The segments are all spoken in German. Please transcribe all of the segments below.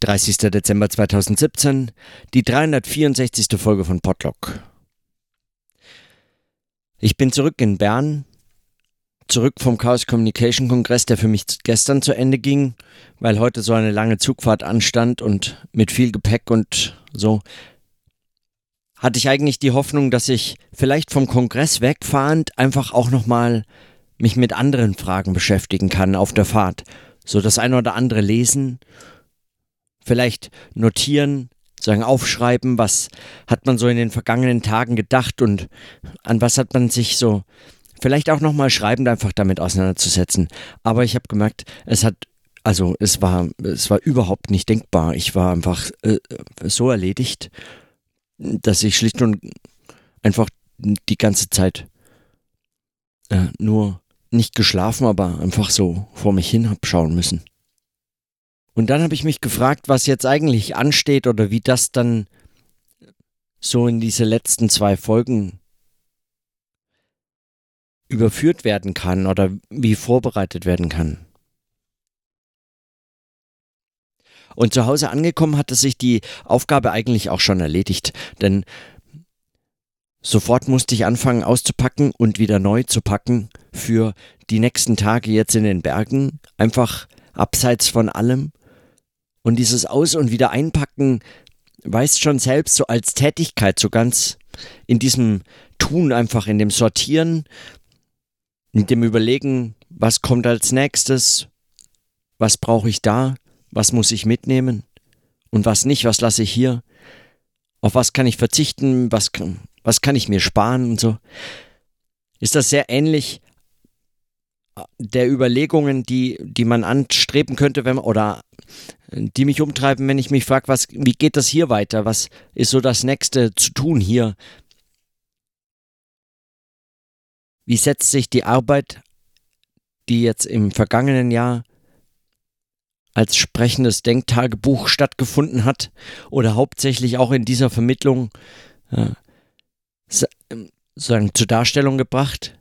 30. Dezember 2017, die 364. Folge von Podlock. Ich bin zurück in Bern, zurück vom Chaos Communication Kongress, der für mich gestern zu Ende ging, weil heute so eine lange Zugfahrt anstand und mit viel Gepäck und so. Hatte ich eigentlich die Hoffnung, dass ich vielleicht vom Kongress wegfahrend einfach auch nochmal mich mit anderen Fragen beschäftigen kann auf der Fahrt. So das eine oder andere lesen vielleicht notieren, sagen aufschreiben, was hat man so in den vergangenen Tagen gedacht und an was hat man sich so vielleicht auch nochmal schreibend einfach damit auseinanderzusetzen. Aber ich habe gemerkt, es hat also es war es war überhaupt nicht denkbar. Ich war einfach äh, so erledigt, dass ich schlicht und einfach die ganze Zeit äh, nur nicht geschlafen, aber einfach so vor mich hin habe schauen müssen. Und dann habe ich mich gefragt, was jetzt eigentlich ansteht oder wie das dann so in diese letzten zwei Folgen überführt werden kann oder wie vorbereitet werden kann. Und zu Hause angekommen hatte sich die Aufgabe eigentlich auch schon erledigt, denn sofort musste ich anfangen auszupacken und wieder neu zu packen für die nächsten Tage jetzt in den Bergen, einfach abseits von allem und dieses Aus- und wieder einpacken weißt schon selbst so als Tätigkeit, so ganz in diesem Tun einfach, in dem Sortieren, in dem Überlegen, was kommt als nächstes, was brauche ich da, was muss ich mitnehmen und was nicht, was lasse ich hier, auf was kann ich verzichten, was, was kann ich mir sparen und so. Ist das sehr ähnlich der Überlegungen, die, die man anstreben könnte, wenn man, oder die mich umtreiben, wenn ich mich frage, was, wie geht das hier weiter? Was ist so das nächste zu tun hier? Wie setzt sich die Arbeit, die jetzt im vergangenen Jahr als sprechendes Denktagebuch stattgefunden hat oder hauptsächlich auch in dieser Vermittlung äh, sagen, zur Darstellung gebracht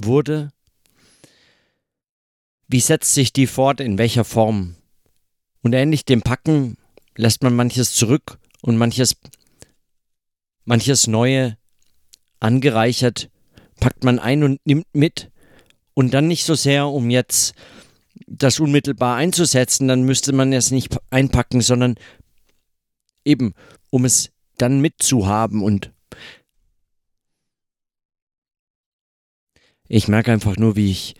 wurde? Wie setzt sich die fort, in welcher Form? Und ähnlich dem Packen lässt man manches zurück und manches, manches Neue angereichert packt man ein und nimmt mit und dann nicht so sehr, um jetzt das unmittelbar einzusetzen, dann müsste man es nicht einpacken, sondern eben, um es dann mitzuhaben und ich merke einfach nur, wie ich,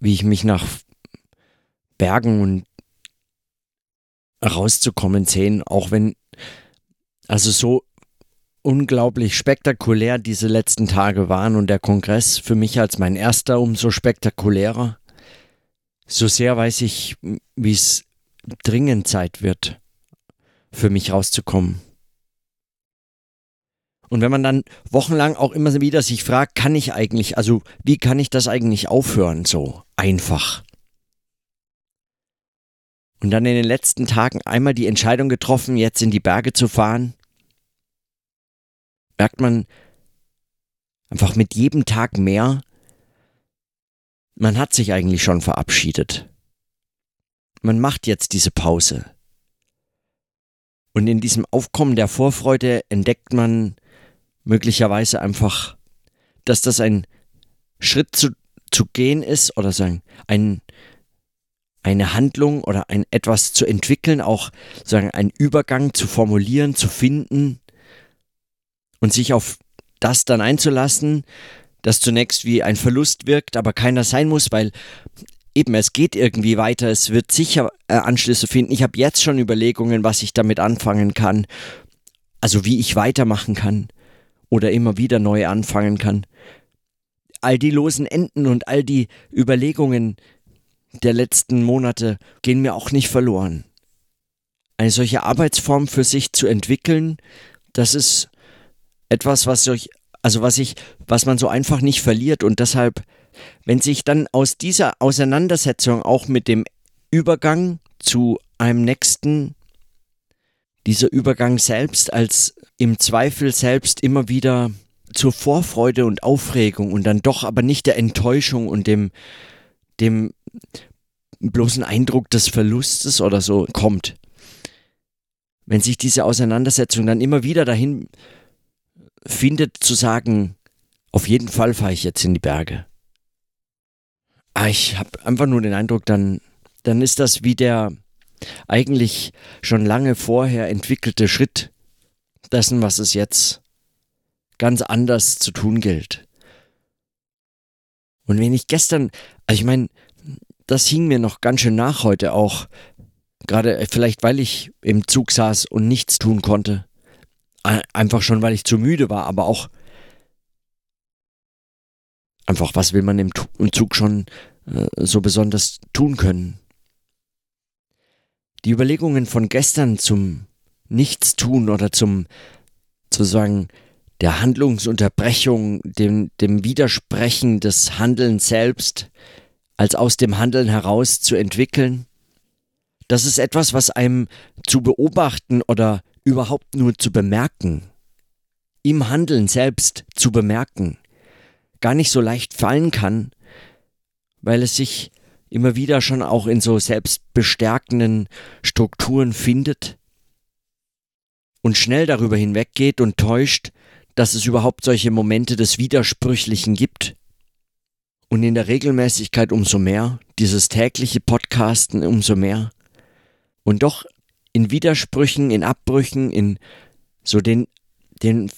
wie ich mich nach Bergen und rauszukommen sehen, auch wenn, also so unglaublich spektakulär diese letzten Tage waren und der Kongress für mich als mein erster umso spektakulärer. So sehr weiß ich, wie es dringend Zeit wird, für mich rauszukommen. Und wenn man dann wochenlang auch immer wieder sich fragt, kann ich eigentlich, also wie kann ich das eigentlich aufhören, so einfach? und dann in den letzten Tagen einmal die Entscheidung getroffen, jetzt in die Berge zu fahren, merkt man einfach mit jedem Tag mehr, man hat sich eigentlich schon verabschiedet. Man macht jetzt diese Pause. Und in diesem Aufkommen der Vorfreude entdeckt man möglicherweise einfach, dass das ein Schritt zu, zu gehen ist oder sagen, ein, eine Handlung oder ein etwas zu entwickeln, auch sagen einen Übergang zu formulieren, zu finden und sich auf das dann einzulassen, das zunächst wie ein Verlust wirkt, aber keiner sein muss, weil eben es geht irgendwie weiter, es wird sicher äh, Anschlüsse finden. Ich habe jetzt schon Überlegungen, was ich damit anfangen kann, also wie ich weitermachen kann oder immer wieder neu anfangen kann. All die losen Enden und all die Überlegungen, der letzten Monate gehen mir auch nicht verloren. Eine solche Arbeitsform für sich zu entwickeln, das ist etwas, was ich, also was ich, was man so einfach nicht verliert und deshalb, wenn sich dann aus dieser Auseinandersetzung auch mit dem Übergang zu einem nächsten, dieser Übergang selbst als im Zweifel selbst immer wieder zur Vorfreude und Aufregung und dann doch aber nicht der Enttäuschung und dem dem bloß ein Eindruck des Verlustes oder so kommt. Wenn sich diese Auseinandersetzung dann immer wieder dahin findet zu sagen, auf jeden Fall fahre ich jetzt in die Berge. Ah, ich habe einfach nur den Eindruck, dann, dann ist das wie der eigentlich schon lange vorher entwickelte Schritt dessen, was es jetzt ganz anders zu tun gilt. Und wenn ich gestern, also ich meine, das hing mir noch ganz schön nach heute auch, gerade vielleicht weil ich im Zug saß und nichts tun konnte. Einfach schon, weil ich zu müde war, aber auch einfach, was will man im, Zug schon äh, so besonders tun können? Die Überlegungen von gestern zum Nichtstun oder zum sozusagen der Handlungsunterbrechung, dem, dem Widersprechen des Handelns selbst, als aus dem Handeln heraus zu entwickeln, das ist etwas, was einem zu beobachten oder überhaupt nur zu bemerken, im Handeln selbst zu bemerken, gar nicht so leicht fallen kann, weil es sich immer wieder schon auch in so selbstbestärkenden Strukturen findet und schnell darüber hinweggeht und täuscht, dass es überhaupt solche Momente des Widersprüchlichen gibt. Und in der Regelmäßigkeit umso mehr, dieses tägliche Podcasten umso mehr. Und doch in Widersprüchen, in Abbrüchen, in so den, den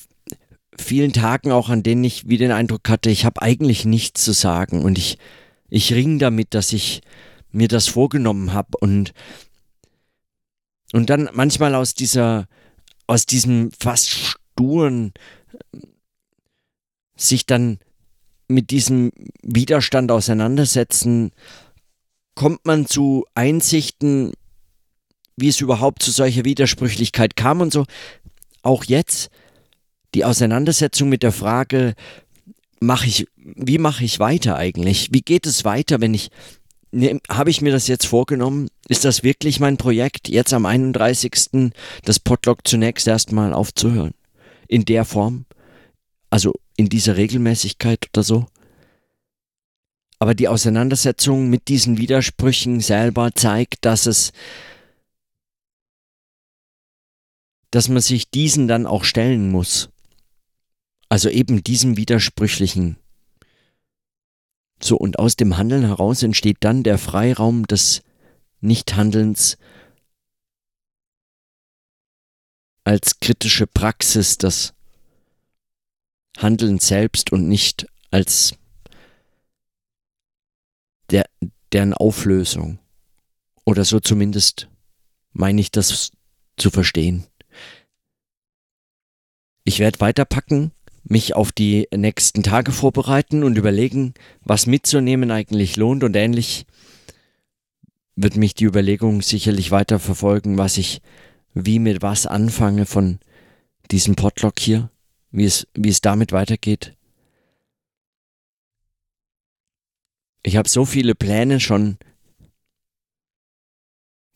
vielen Tagen auch, an denen ich wie den Eindruck hatte, ich habe eigentlich nichts zu sagen und ich ich ring damit, dass ich mir das vorgenommen habe und und dann manchmal aus dieser aus diesem fast sturen sich dann mit diesem Widerstand auseinandersetzen, kommt man zu Einsichten, wie es überhaupt zu solcher Widersprüchlichkeit kam und so. Auch jetzt die Auseinandersetzung mit der Frage, mache ich, wie mache ich weiter eigentlich? Wie geht es weiter, wenn ich, ne, habe ich mir das jetzt vorgenommen? Ist das wirklich mein Projekt, jetzt am 31. das Podlog zunächst erstmal aufzuhören? In der Form? Also in dieser Regelmäßigkeit oder so? Aber die Auseinandersetzung mit diesen Widersprüchen selber zeigt, dass es, dass man sich diesen dann auch stellen muss. Also eben diesem widersprüchlichen. So, und aus dem Handeln heraus entsteht dann der Freiraum des Nichthandelns als kritische Praxis des Handelns selbst und nicht als der, deren Auflösung. Oder so zumindest meine ich das zu verstehen. Ich werde weiterpacken mich auf die nächsten Tage vorbereiten und überlegen, was mitzunehmen eigentlich lohnt und ähnlich wird mich die Überlegung sicherlich weiter verfolgen, was ich wie mit was anfange von diesem Potlock hier, wie es, wie es damit weitergeht. Ich habe so viele Pläne schon,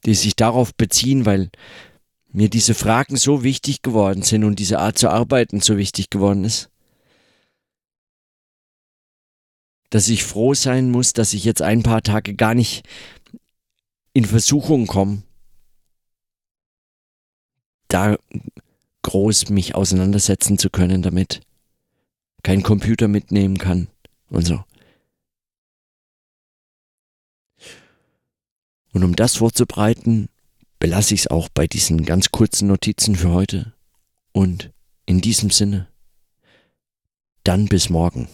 die sich darauf beziehen, weil mir diese Fragen so wichtig geworden sind und diese Art zu arbeiten so wichtig geworden ist, dass ich froh sein muss, dass ich jetzt ein paar Tage gar nicht in Versuchung komme, da groß mich auseinandersetzen zu können damit. Kein Computer mitnehmen kann und so. Und um das vorzubereiten, belasse ich es auch bei diesen ganz kurzen Notizen für heute. Und in diesem Sinne, dann bis morgen.